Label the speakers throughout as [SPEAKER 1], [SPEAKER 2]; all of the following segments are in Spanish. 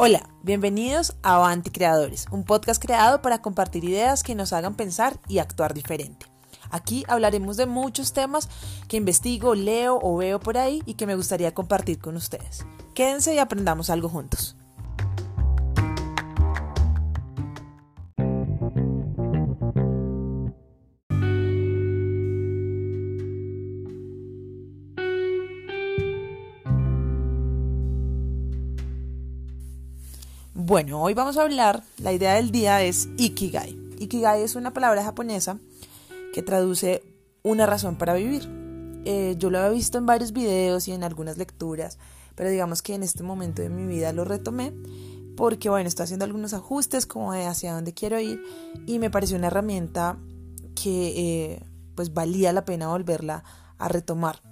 [SPEAKER 1] Hola, bienvenidos a Avanti Creadores, un podcast creado para compartir ideas que nos hagan pensar y actuar diferente. Aquí hablaremos de muchos temas que investigo, leo o veo por ahí y que me gustaría compartir con ustedes. Quédense y aprendamos algo juntos. Bueno, hoy vamos a hablar, la idea del día es Ikigai. Ikigai es una palabra japonesa que traduce una razón para vivir. Eh, yo lo había visto en varios videos y en algunas lecturas, pero digamos que en este momento de mi vida lo retomé porque, bueno, estoy haciendo algunos ajustes como de hacia dónde quiero ir y me pareció una herramienta que eh, pues valía la pena volverla a retomar.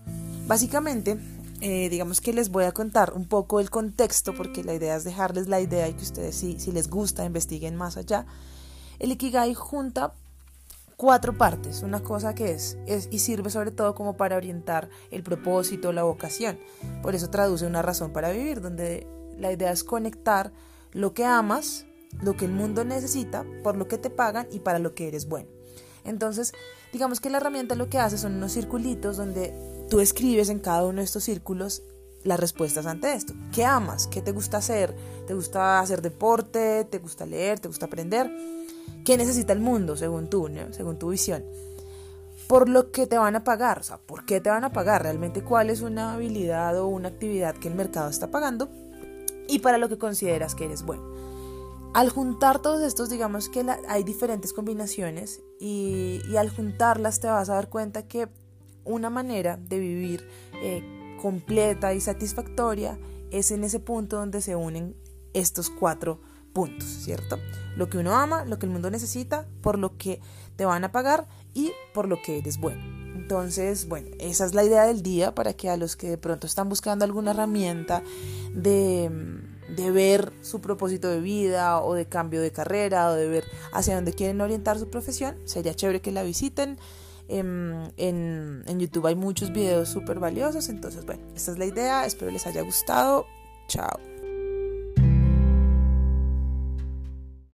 [SPEAKER 1] Básicamente, eh, digamos que les voy a contar un poco el contexto, porque la idea es dejarles la idea y que ustedes, si, si les gusta, investiguen más allá. El Ikigai junta cuatro partes, una cosa que es, es, y sirve sobre todo como para orientar el propósito, la vocación. Por eso traduce una razón para vivir, donde la idea es conectar lo que amas, lo que el mundo necesita, por lo que te pagan y para lo que eres bueno. Entonces, digamos que la herramienta lo que hace son unos circulitos donde tú escribes en cada uno de estos círculos las respuestas ante esto. ¿Qué amas? ¿Qué te gusta hacer? ¿Te gusta hacer deporte? ¿Te gusta leer? ¿Te gusta aprender? ¿Qué necesita el mundo según tú, según tu visión? Por lo que te van a pagar, o sea, ¿por qué te van a pagar? Realmente cuál es una habilidad o una actividad que el mercado está pagando y para lo que consideras que eres bueno. Al juntar todos estos, digamos que hay diferentes combinaciones y, y al juntarlas te vas a dar cuenta que una manera de vivir eh, completa y satisfactoria es en ese punto donde se unen estos cuatro puntos, ¿cierto? Lo que uno ama, lo que el mundo necesita, por lo que te van a pagar y por lo que eres bueno. Entonces, bueno, esa es la idea del día para que a los que de pronto están buscando alguna herramienta de, de ver su propósito de vida o de cambio de carrera o de ver hacia dónde quieren orientar su profesión, sería chévere que la visiten. En, en, YouTube hay muchos videos súper valiosos. Entonces, bueno, esta es la idea. Espero les haya gustado. Chao.